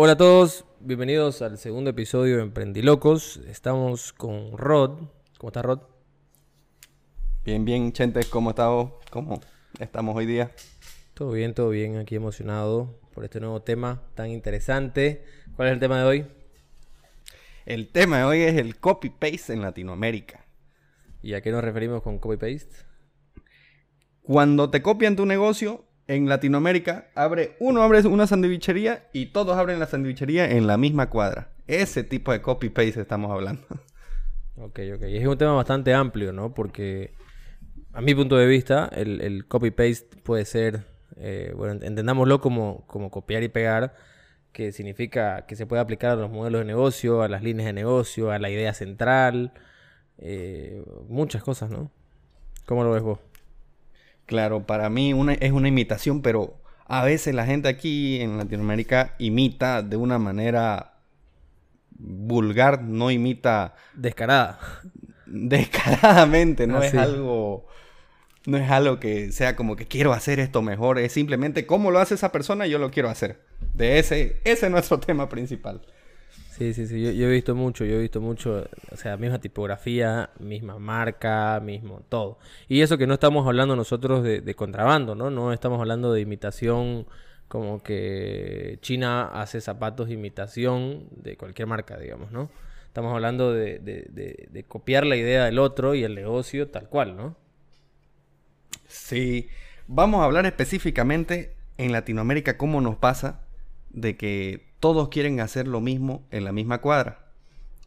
Hola a todos, bienvenidos al segundo episodio de Emprendilocos. Estamos con Rod. ¿Cómo estás, Rod? Bien, bien, Chente, ¿cómo estamos? ¿Cómo estamos hoy día? Todo bien, todo bien, aquí emocionado por este nuevo tema tan interesante. ¿Cuál es el tema de hoy? El tema de hoy es el copy-paste en Latinoamérica. ¿Y a qué nos referimos con copy-paste? Cuando te copian tu negocio, en Latinoamérica, abre, uno abre una sandwichería y todos abren la sandwichería en la misma cuadra. Ese tipo de copy-paste estamos hablando. Ok, ok. Es un tema bastante amplio, ¿no? Porque a mi punto de vista, el, copy-paste puede ser, eh, bueno, entendámoslo como, como copiar y pegar, que significa que se puede aplicar a los modelos de negocio, a las líneas de negocio, a la idea central, eh, muchas cosas, ¿no? ¿Cómo lo ves vos? Claro, para mí una, es una imitación, pero a veces la gente aquí en Latinoamérica imita de una manera vulgar, no imita... Descarada. Descaradamente, no ah, es algo... No es algo que sea como que quiero hacer esto mejor, es simplemente cómo lo hace esa persona, yo lo quiero hacer. De ese, ese es nuestro tema principal. Sí, sí, sí, yo, he visto mucho, yo he visto mucho, o sea, misma tipografía, misma marca, mismo, todo. Y eso que no estamos hablando nosotros de, contrabando, ¿no? No estamos hablando de imitación como que China hace zapatos de imitación de cualquier marca, digamos, ¿no? Estamos hablando de, de, copiar la idea del otro y el negocio tal cual, ¿no? Sí, vamos a hablar específicamente en Latinoamérica cómo nos pasa de que todos quieren hacer lo mismo en la misma cuadra.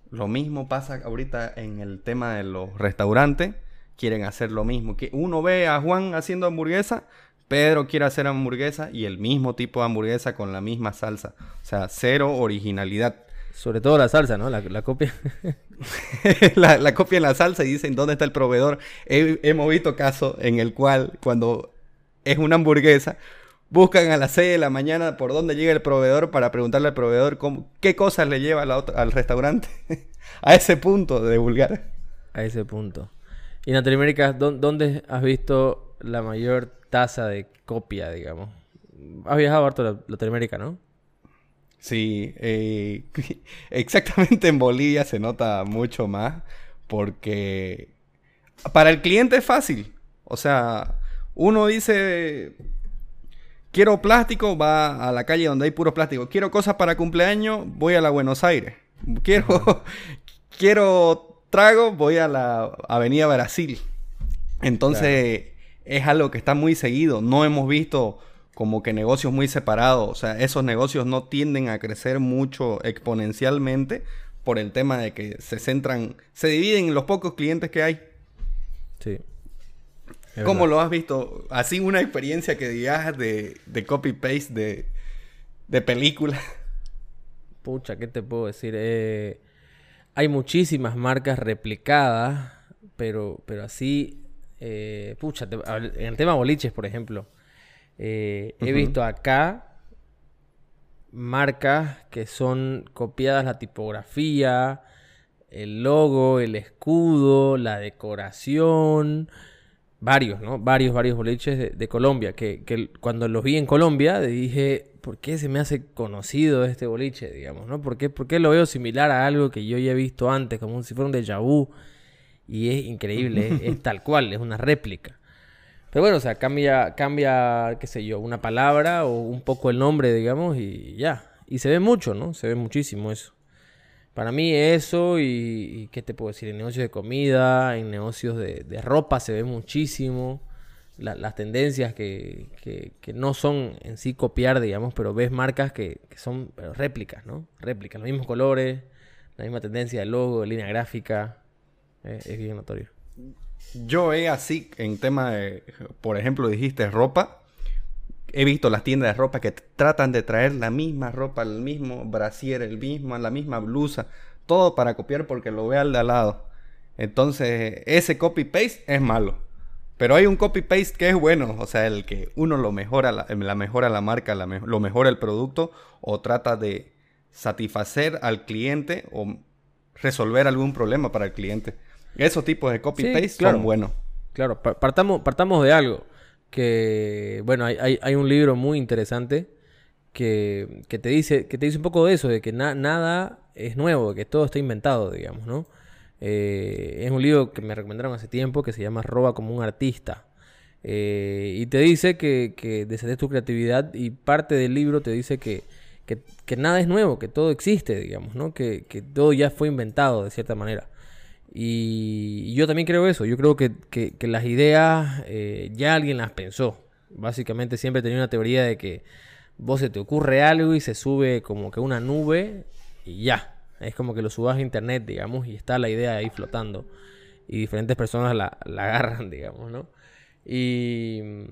Lo mismo pasa ahorita en el tema de los restaurantes. Quieren hacer lo mismo. Que uno ve a Juan haciendo hamburguesa, Pedro quiere hacer hamburguesa y el mismo tipo de hamburguesa con la misma salsa. O sea, cero originalidad. Sobre todo la salsa, ¿no? La, copia. la, copia en la salsa y dicen dónde está el proveedor. hemos visto casos en el cual cuando es una hamburguesa, buscan a las 6 de la mañana por dónde llega el proveedor para preguntarle al proveedor cómo, qué cosas le lleva al restaurante. a ese punto de vulgar. A ese punto. Y en Latinoamérica, ¿dónde has visto la mayor tasa de copia, digamos? Has viajado harto a Latinoamérica, ¿no? Sí, eh, exactamente en Bolivia se nota mucho más porque para el cliente es fácil. O sea, uno dice, Quiero plástico, va a la calle donde hay puro plástico. Quiero cosas para cumpleaños, voy a la Buenos Aires. Quiero, quiero trago, voy a la Avenida Brasil. Entonces, es algo que está muy seguido. No hemos visto como que negocios muy separados. O sea, esos negocios no tienden a crecer mucho exponencialmente por el tema de que se centran, se dividen en los pocos clientes que hay. Sí. ¿Cómo lo has visto? Así una experiencia que digas de, copy-paste de, de película. Pucha, ¿qué te puedo decir? Eh, hay muchísimas marcas replicadas, pero, pero así, eh, pucha, en el tema boliches, por ejemplo, eh, he visto acá marcas que son copiadas la tipografía, el logo, el escudo, la decoración, varios, ¿no? Varios, varios boliches de, Colombia, que, cuando los vi en Colombia dije, ¿por qué se me hace conocido este boliche, digamos, ¿no? ¿Por qué, lo veo similar a algo que yo ya he visto antes, como si fuera un déjà vu? Y es increíble, es, tal cual, es una réplica. Pero bueno, o sea, cambia, cambia, qué sé yo, una palabra o un poco el nombre, digamos, y ya. Y se ve mucho, ¿no? Se ve muchísimo eso. Para mí eso y, ¿qué te puedo decir? En negocios de comida, en negocios de, ropa se ve muchísimo. las tendencias que, no son en sí copiar, digamos, pero ves marcas que, son réplicas, ¿no? Réplicas, los mismos colores, la misma tendencia de logo, de línea gráfica. Eh, es bien notorio. Yo he así, en tema de, por ejemplo, dijiste ropa, he visto las tiendas de ropa que tratan de traer la misma ropa, el mismo brasier, el mismo, la misma blusa, todo para copiar porque lo ve al de al lado. Entonces, ese copy paste es malo. Pero hay un copy paste que es bueno, o sea, el que uno lo mejora, la, mejora la marca, lo mejora el producto o trata de satisfacer al cliente o resolver algún problema para el cliente. Esos tipos de copy paste son buenos. Claro, partamos, partamos de algo que, bueno, hay, un libro muy interesante que, te dice, que te dice un poco de eso, de que nada es nuevo, que todo está inventado, digamos, ¿no? Eh, es un libro que me recomendaron hace tiempo que se llama Roba como un artista. Eh, y te dice que, que tu creatividad y parte del libro te dice que, que, nada es nuevo, que todo existe, digamos, ¿no? Que, que, todo ya fue inventado de cierta manera. Y, yo también creo eso, yo creo que, las ideas eh, ya alguien las pensó. Básicamente siempre tenía una teoría de que vos se te ocurre algo y se sube como que una nube y ya. Es como que lo subas a internet, digamos, y está la idea ahí flotando. Y diferentes personas la, agarran, digamos, ¿no? Y mm,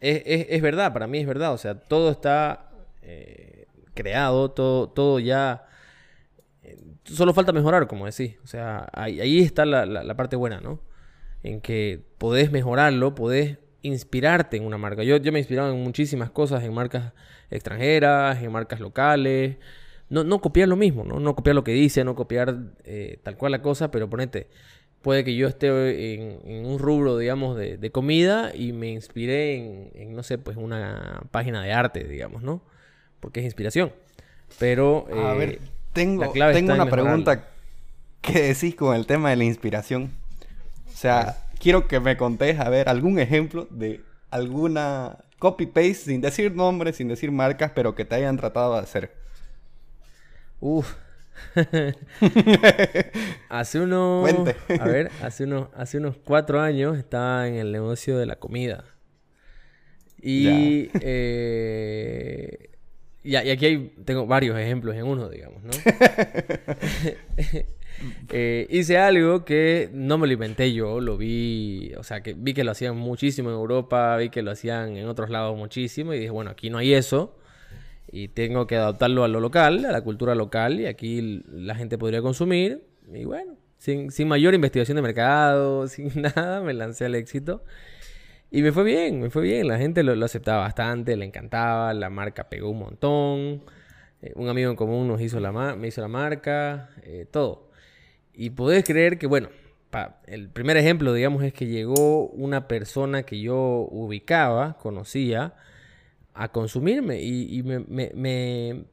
es, verdad, para mí es verdad. O sea, todo está eh, creado, todo, todo ya... Solo falta mejorar, como decís. O sea, ahí, está la, la, parte buena, ¿no? En que podés mejorarlo, podés inspirarte en una marca. Yo, yo me he inspirado en muchísimas cosas, en marcas extranjeras, en marcas locales. No, no copiar lo mismo, ¿no? No copiar lo que dice, no copiar eh, tal cual la cosa, pero ponete, puede que yo esté en, un rubro, digamos, de, comida y me inspiré en, no sé, pues una página de arte, digamos, ¿no? Porque es inspiración. Pero... a ver, eh, tengo, tengo una pregunta que decís con el tema de la inspiración. O sea, quiero que me contés, a ver, algún ejemplo de alguna copy-paste, sin decir nombres, sin decir marcas, pero que te hayan tratado de hacer. Uf. hace unos... A ver, hace unos, hace unos cuatro años estaba en el negocio de la comida. Y... Eh, y, aquí hay, tengo varios ejemplos en uno, digamos, ¿no? Eh, hice algo que no me lo inventé yo, lo vi, o sea, que vi que lo hacían muchísimo en Europa, vi que lo hacían en otros lados muchísimo y dije, bueno, aquí no hay eso y tengo que adaptarlo a lo local, a la cultura local y aquí la gente podría consumir y bueno, sin, sin mayor investigación de mercado, sin nada, me lancé al éxito. Y me fue bien, me fue bien. La gente lo, aceptaba bastante, le encantaba, la marca pegó un montón. Eh, un amigo en común nos hizo la me hizo la marca, eh, todo. Y podés creer que, bueno, el primer ejemplo, digamos, es que llegó una persona que yo ubicaba, conocía, a consumirme. Y, me, me, me,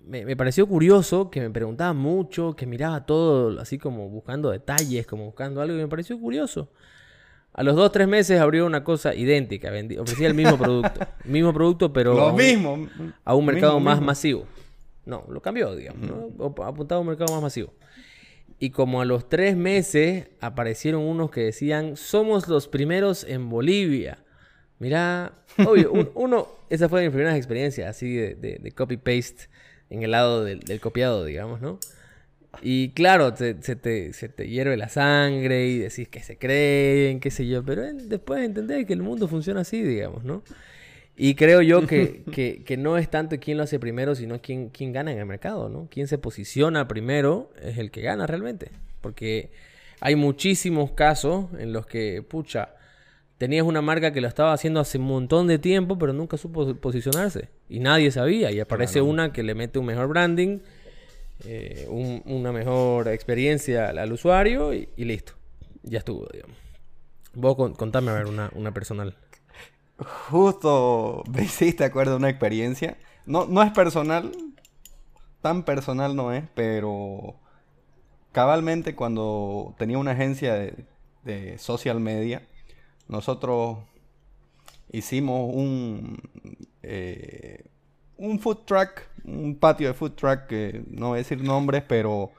me, pareció curioso que me preguntaba mucho, que miraba todo así como buscando detalles, como buscando algo, y me pareció curioso. A los dos, tres meses abrió una cosa idéntica, ofrecía el mismo producto. mismo producto, pero lo mismo, a un mercado más masivo. No, lo cambió, digamos, ¿no? apuntaba a un mercado más masivo. Y como a los tres meses aparecieron unos que decían, somos los primeros en Bolivia. Mira, obvio, uno, esa fue mi primera experiencia así de, copy-paste en el lado del, del copiado, digamos, ¿no? Y claro, se, te, se te hierve la sangre y decís que se creen, qué sé yo, pero después entender que el mundo funciona así, digamos, ¿no? Y creo yo que, que, no es tanto quién lo hace primero, sino quién, quién gana en el mercado, ¿no? Quién se posiciona primero es el que gana realmente. Porque hay muchísimos casos en los que, pucha, tenías una marca que lo estaba haciendo hace un montón de tiempo, pero nunca supo posicionarse. Y nadie sabía. Y aparece una que le mete un mejor branding eh, una mejor experiencia al, usuario y, listo. Ya estuvo, digamos. Vos contame a ver una, una personal. Justo me hiciste acuerdo una experiencia. No, no es personal, tan personal no es, pero cabalmente cuando tenía una agencia de, de social media, nosotros hicimos un, eh, un food truck, un patio de food truck que no voy a decir nombres, pero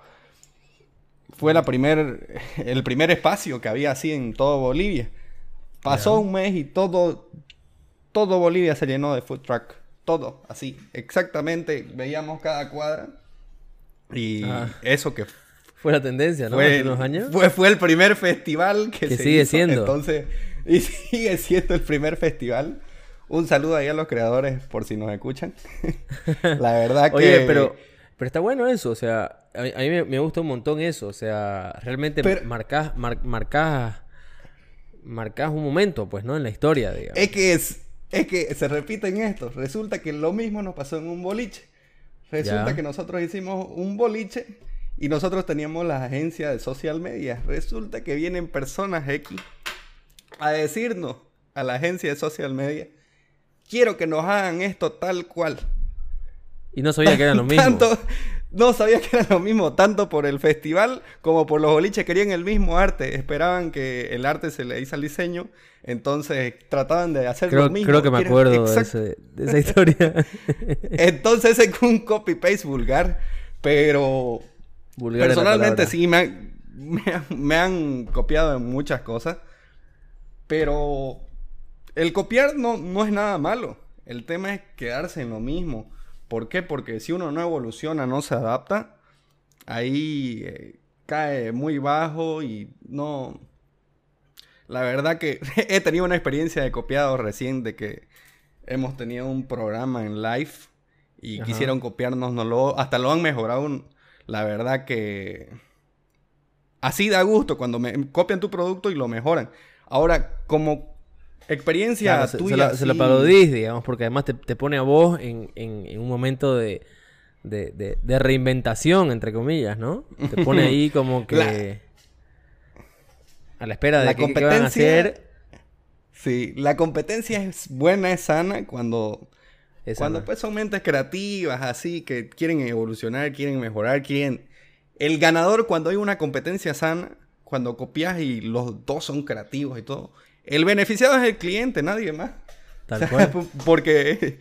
fue la primer, el primer espacio que había así en todo Bolivia. Pasó un mes y todo, todo Bolivia se llenó de food truck. Todo, así, exactamente. Veíamos cada cuadra. Y ah. eso que fue la tendencia, ¿no? Fue, unos años. Fue, fue, el primer festival que, se sigue siendo. Entonces, y sigue siendo el primer festival. Un saludo ahí a los creadores por si nos escuchan. la verdad que... Oye, pero, pero está bueno eso, o sea, a mí, me, gusta un montón eso, o sea, realmente marcas, marcas, marcas un momento, pues, ¿no? En la historia, digamos. Es que, es, es que se repiten esto. Resulta que lo mismo nos pasó en un boliche. Resulta que nosotros hicimos un boliche y nosotros teníamos la agencia de social media. Resulta que vienen personas X a decirnos a la agencia de social media quiero que nos hagan esto tal cual. Y no sabía que eran lo mismo. Tanto, no sabía que era lo mismo, tanto por el festival como por los boliches. Querían el mismo arte, esperaban que el arte se le hizo al diseño, entonces trataban de hacer creo, lo mismo. Creo que me acuerdo de, ese, de, esa historia. entonces es un copy-paste vulgar, pero vulgar personalmente sí me han, me, me han copiado en muchas cosas, pero el copiar no, no es nada malo. El tema es quedarse en lo mismo. ¿Por qué? Porque si uno no evoluciona, no se adapta, ahí eh, cae muy bajo y no... La verdad que he tenido una experiencia de copiado recién de que hemos tenido un programa en live y quisieron copiarnos, no lo, hasta lo han mejorado. La verdad que así da gusto cuando me copian tu producto y lo mejoran. Ahora, como experiencia tuya. Se, lo, parodís, digamos, porque además te, pone a vos en, en, un momento de, de, de, reinventación, entre comillas, ¿no? Te pone ahí como que. A la espera de la que, van a hacer. Sí, la competencia es buena, es sana cuando. cuando pues son mentes creativas, así, que quieren evolucionar, quieren mejorar, quieren. El ganador, cuando hay una competencia sana, cuando copias y los dos son creativos y todo, el beneficiado es el cliente, nadie más. Tal cual. Porque,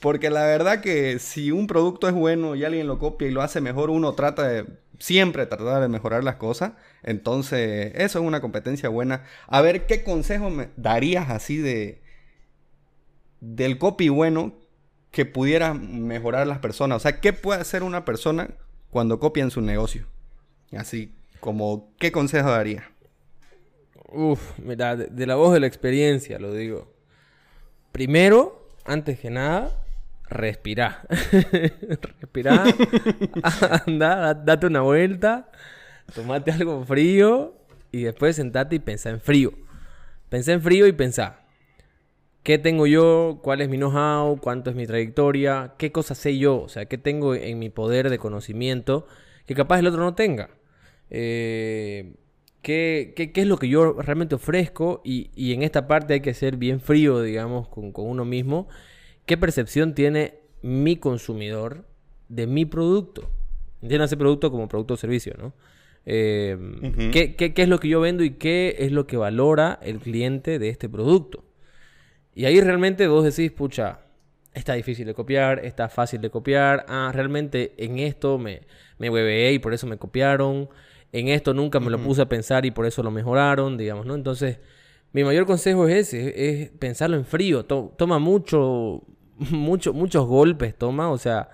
porque la verdad que si un producto es bueno y alguien lo copia y lo hace mejor, uno trata de siempre tratar de mejorar las cosas. Entonces, eso es una competencia buena. A ver, ¿qué consejo me darías así de del copy bueno que pudiera mejorar las personas? O sea, ¿qué puede hacer una persona cuando copia en su negocio? Así como, ¿qué consejo daría? Uf, mira, de, la voz de la experiencia lo digo. Primero, antes que nada, respirá. respirá, anda, date una vuelta, tomate algo frío y después sentate y pensá en frío. Pensá en frío y pensá. ¿Qué tengo yo? ¿Cuál es mi know-how? ¿Cuánto es mi trayectoria? ¿Qué cosas sé yo? O sea, ¿qué tengo en mi poder de conocimiento que capaz el otro no tenga? Eh, qué, qué, es lo que yo realmente ofrezco y, y, en esta parte hay que ser bien frío, digamos, con, con, uno mismo. ¿Qué percepción tiene mi consumidor de mi producto? Entiendo ese producto como producto o servicio, ¿no? Em, ¿qué, qué, qué es lo que yo vendo y qué es lo que valora el cliente de este producto? Y ahí realmente vos decís, pucha, está difícil de copiar, está fácil de copiar, ah, realmente en esto me, me hueveé y por eso me copiaron en esto nunca me lo puse a pensar y por eso lo mejoraron, digamos, ¿no? Entonces, mi mayor consejo es ese, es pensarlo en frío, toma mucho, mucho, muchos golpes, toma, o sea,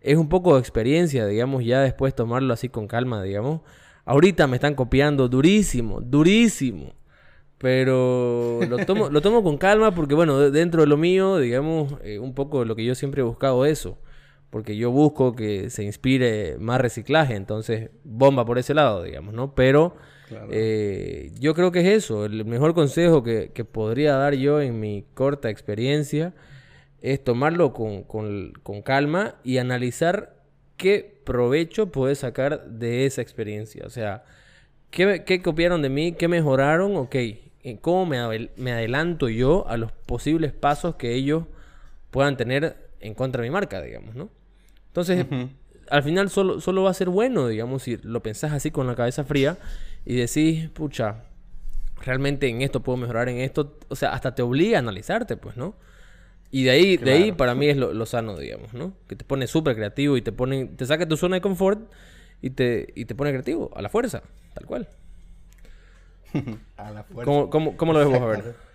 es un poco de experiencia, digamos, ya después tomarlo así con calma, digamos. Ahorita me están copiando durísimo, durísimo. Pero lo tomo, lo tomo con calma porque, bueno, dentro de lo mío, digamos, eh, un poco lo que yo siempre he buscado eso porque yo busco que se inspire más reciclaje, entonces bomba por ese lado, digamos, ¿no? Pero eh, yo creo que es eso, el mejor consejo que, podría dar yo en mi corta experiencia es tomarlo con, calma y analizar qué provecho puedes sacar de esa experiencia, o sea, ¿qué, qué copiaron de mí? ¿Qué mejoraron? Ok, ¿cómo me, me adelanto yo a los posibles pasos que ellos puedan tener en contra de mi marca, digamos, ¿no? Entonces, al final solo, solo va a ser bueno, digamos, si lo pensás así con la cabeza fría y decís, pucha, realmente en esto puedo mejorar en esto, o sea, hasta te obliga a analizarte, pues, ¿no? Y de ahí, de ahí para mí es lo, sano, digamos, ¿no? Que te pone súper creativo y te pone, te saca tu zona de confort y te, y te pone creativo, a la fuerza, tal cual. a la fuerza. ¿Cómo, cómo lo ves vos, a ver?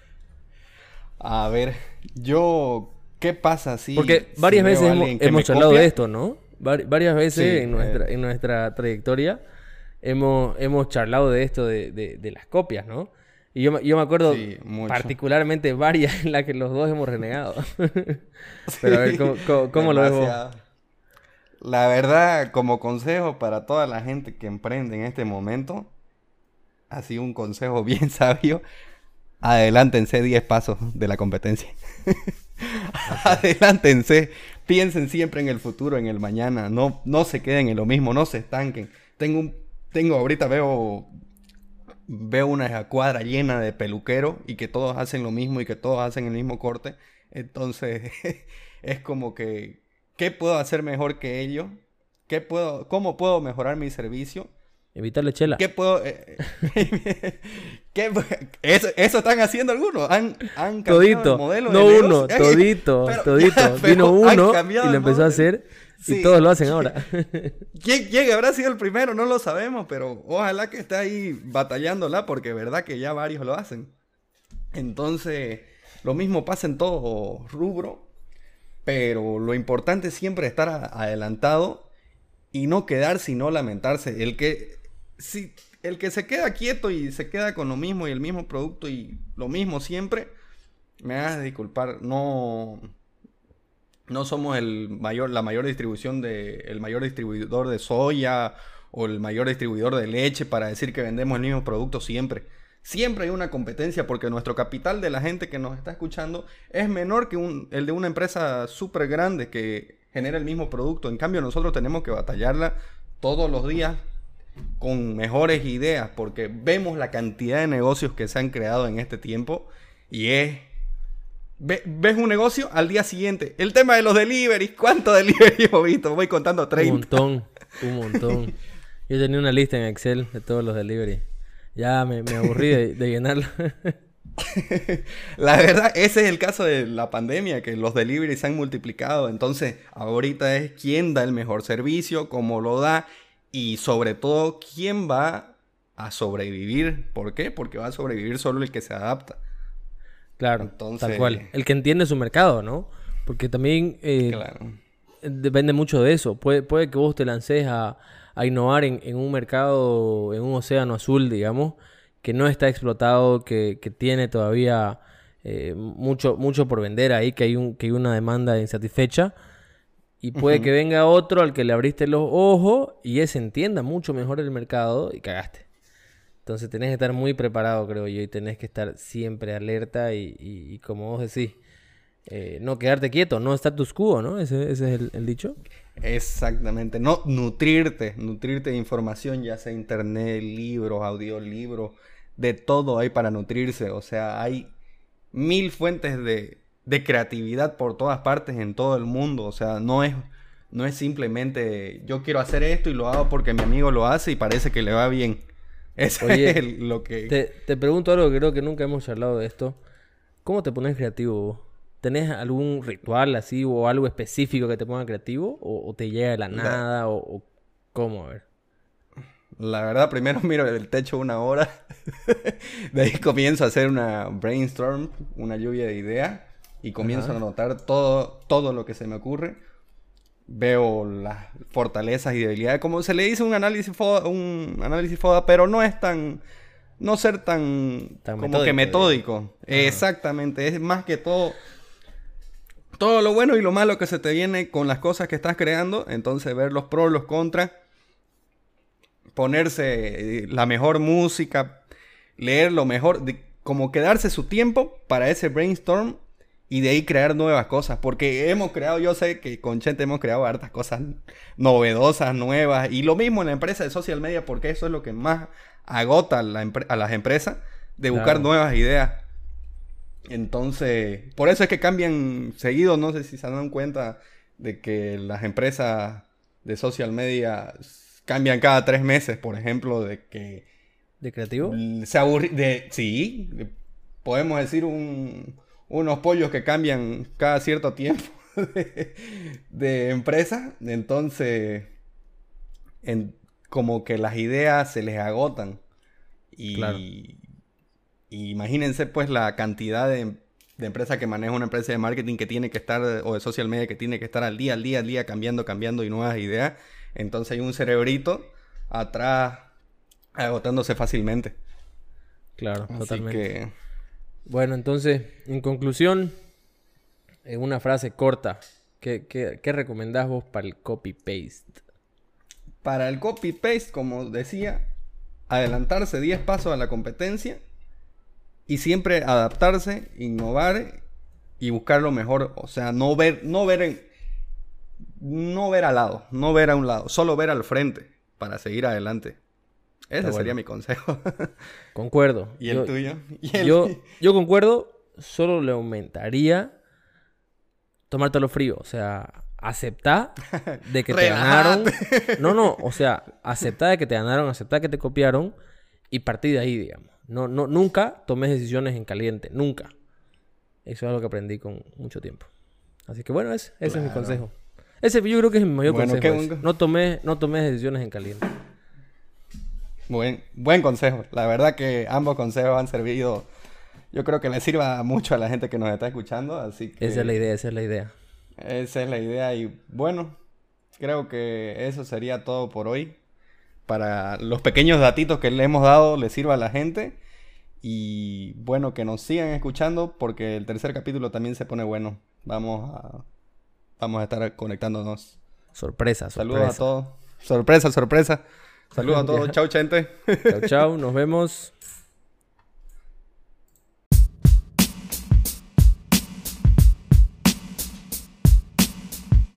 A ver, yo ¿Qué pasa si... Porque varias veces hemos, hablado de esto, ¿no? varias veces en, nuestra, en nuestra trayectoria hemos, hemos charlado de esto de, las copias, ¿no? Y yo, yo me acuerdo particularmente varias en las que los dos hemos renegado. Pero a ver, ¿cómo, lo ves La verdad, como consejo para toda la gente que emprende en este momento, así un consejo bien sabio, adelántense 10 pasos de la competencia. Adelántense. Piensen siempre en el futuro, en el mañana. No, no se queden en lo mismo, no se estanquen. Tengo un, tengo ahorita veo veo una cuadra llena de peluqueros y que todos hacen lo mismo y que todos hacen el mismo corte. Entonces, es como que, ¿qué puedo hacer mejor que ellos? ¿Qué puedo, ¿Cómo puedo mejorar mi servicio? Evitarle chela. ¿Qué puedo...? eh, ¿qué eso, eso están haciendo algunos. Han, han cambiado Todito. el modelo de No negocio. uno, todito, Pero- todito. Vino uno y lo empezó a hacer y todos lo hacen ahora. ¿Quién, quién habrá sido el primero? No lo sabemos, pero ojalá que esté ahí batallándola porque es verdad que ya varios lo hacen. Entonces, lo mismo pasa en todo rubro, pero lo importante es siempre estar a- adelantado y no quedar sino lamentarse. El que, si, el que se queda quieto y se queda con lo mismo y el mismo producto y lo mismo siempre, me hagas disculpar, no, no somos el mayor, la mayor distribución de, el mayor distribuidor de soya o el mayor distribuidor de leche para decir que vendemos el mismo producto siempre. Siempre hay una competencia porque nuestro capital de la gente que nos está escuchando es menor que el de una empresa súper grande que genera el mismo producto. En cambio, nosotros tenemos que batallarla todos los días con mejores ideas porque vemos la cantidad de negocios que se han creado en este tiempo y es Ve- ves un negocio al día siguiente. El tema de los deliveries. ¿Cuántos deliveries hemos visto? Voy contando un 30. montón, un montón. Yo tenía una lista en Excel de todos los delivery. Ya me, me aburrí de, de llenarla. La verdad, ese es el caso de la pandemia, que los deliveries se han multiplicado. Entonces, ahorita es quién da el mejor servicio, cómo lo da y sobre todo quién va a sobrevivir. ¿Por qué? Porque va a sobrevivir solo el que se adapta. Claro, Entonces- tal cual. El que entiende su mercado, ¿no? Porque también eh, Claro. depende mucho de eso. Puede, puede que vos te lances a, a innovar en, en un mercado, en un océano azul, digamos, que no está explotado, que, que tiene todavía eh, mucho, mucho por vender ahí, que hay, un, que hay una demanda insatisfecha. Y puede que venga otro al que le abriste los ojos y ese entienda mucho mejor el mercado y cagaste. Entonces tenés que estar muy preparado, creo yo, y tenés que estar siempre alerta y, y- y como vos decís, eh, no quedarte quieto, no status quo, ¿no? Ese, ese es el, el dicho. Exactamente, no nutrirte, nutrirte de información, ya sea internet, libros, audiolibros, de todo hay para nutrirse, o sea, hay mil fuentes de, de creatividad por todas partes en todo el mundo, o sea, no es, no es simplemente yo quiero hacer esto y lo hago porque mi amigo lo hace y parece que le va bien. Eso es el- lo que... Te, te pregunto algo que creo que nunca hemos charlado de esto. ¿Cómo te pones creativo vos? ¿Tenés algún ritual así o algo específico que te ponga creativo? ¿O, o te llega de la La- nada? ¿O, o cómo? A ver. La verdad, primero miro el techo una hora. de ahí comienzo a hacer una brainstorm, una lluvia de ideas. Y comienzo Ajá. a anotar todo, todo lo que se me ocurre. Veo las fortalezas y debilidades. Como se le dice un análisis FODA, un análisis FODA, pero no es tan. No ser tan. Tan como que metódico. Exactamente. Es más que todo. Todo lo bueno y lo malo que se te viene con las cosas que estás creando. Entonces, ver los pros, los contras ponerse eh, la mejor música, leer lo mejor, de- como quedarse su tiempo para ese brainstorm y de ahí crear nuevas cosas. Porque hemos creado, yo sé que con Chente hemos creado hartas cosas novedosas, nuevas. Y lo mismo en la empresa de social media, porque eso es lo que más agota a, la empre- a las empresas, de buscar Claro. nuevas ideas. Entonces, por eso es que cambian seguido. No sé si se dan cuenta de que las empresas de social media cambian cada tres meses, por ejemplo, de que ¿De creativo? se aburri de sí, de- podemos decir un- unos pollos que cambian cada cierto tiempo de, de empresa, entonces en- como que las ideas se les agotan y, Claro. y imagínense pues la cantidad de, de empresas que maneja una empresa de marketing que tiene que estar o de social media que tiene que estar al día, al día, al día cambiando, cambiando y nuevas ideas, entonces hay un cerebrito atrás agotándose fácilmente. Claro, Así totalmente. que Bueno, entonces, en conclusión, en una frase corta, ¿qué, qué, qué recomendás vos para el copy-paste? para el copy-paste, como decía, adelantarse 10 pasos a la competencia y siempre adaptarse, innovar y buscar lo mejor. O sea, no ver, no ver, en- no ver al lado, no ver a un lado, solo ver al frente para seguir adelante. Ese sería mi consejo. Concuerdo. ¿Y el tuyo? Yo, yo concuerdo, solo le aumentaría tomártelo frío. O sea, aceptar de que te ganaron. No, no, o sea, aceptar de que te ganaron, aceptar que te copiaron y partir de ahí, digamos. No, no, nunca tomes decisiones en caliente, nunca. Eso es algo que aprendí con mucho tiempo. Así que bueno, ese, ese es mi consejo. Ese yo creo que es mi mayor consejo. No tomes no tomes decisiones en caliente. Buen, buen consejo. La verdad que ambos consejos han servido. Yo creo que le sirva mucho a la gente que nos está escuchando. Así que esa es la idea, esa es la idea. Esa es la idea. Y bueno, creo que eso sería todo por hoy. Para los pequeños datitos que le hemos dado, le sirva a la gente. Y bueno, que nos sigan escuchando porque el tercer capítulo también se pone bueno. Vamos a, vamos a estar conectándonos. Sorpresa, sorpresa. Saludos a todos. Sorpresa, sorpresa. Saludos a todos. Chau, gente. Chau, chau. Nos vemos.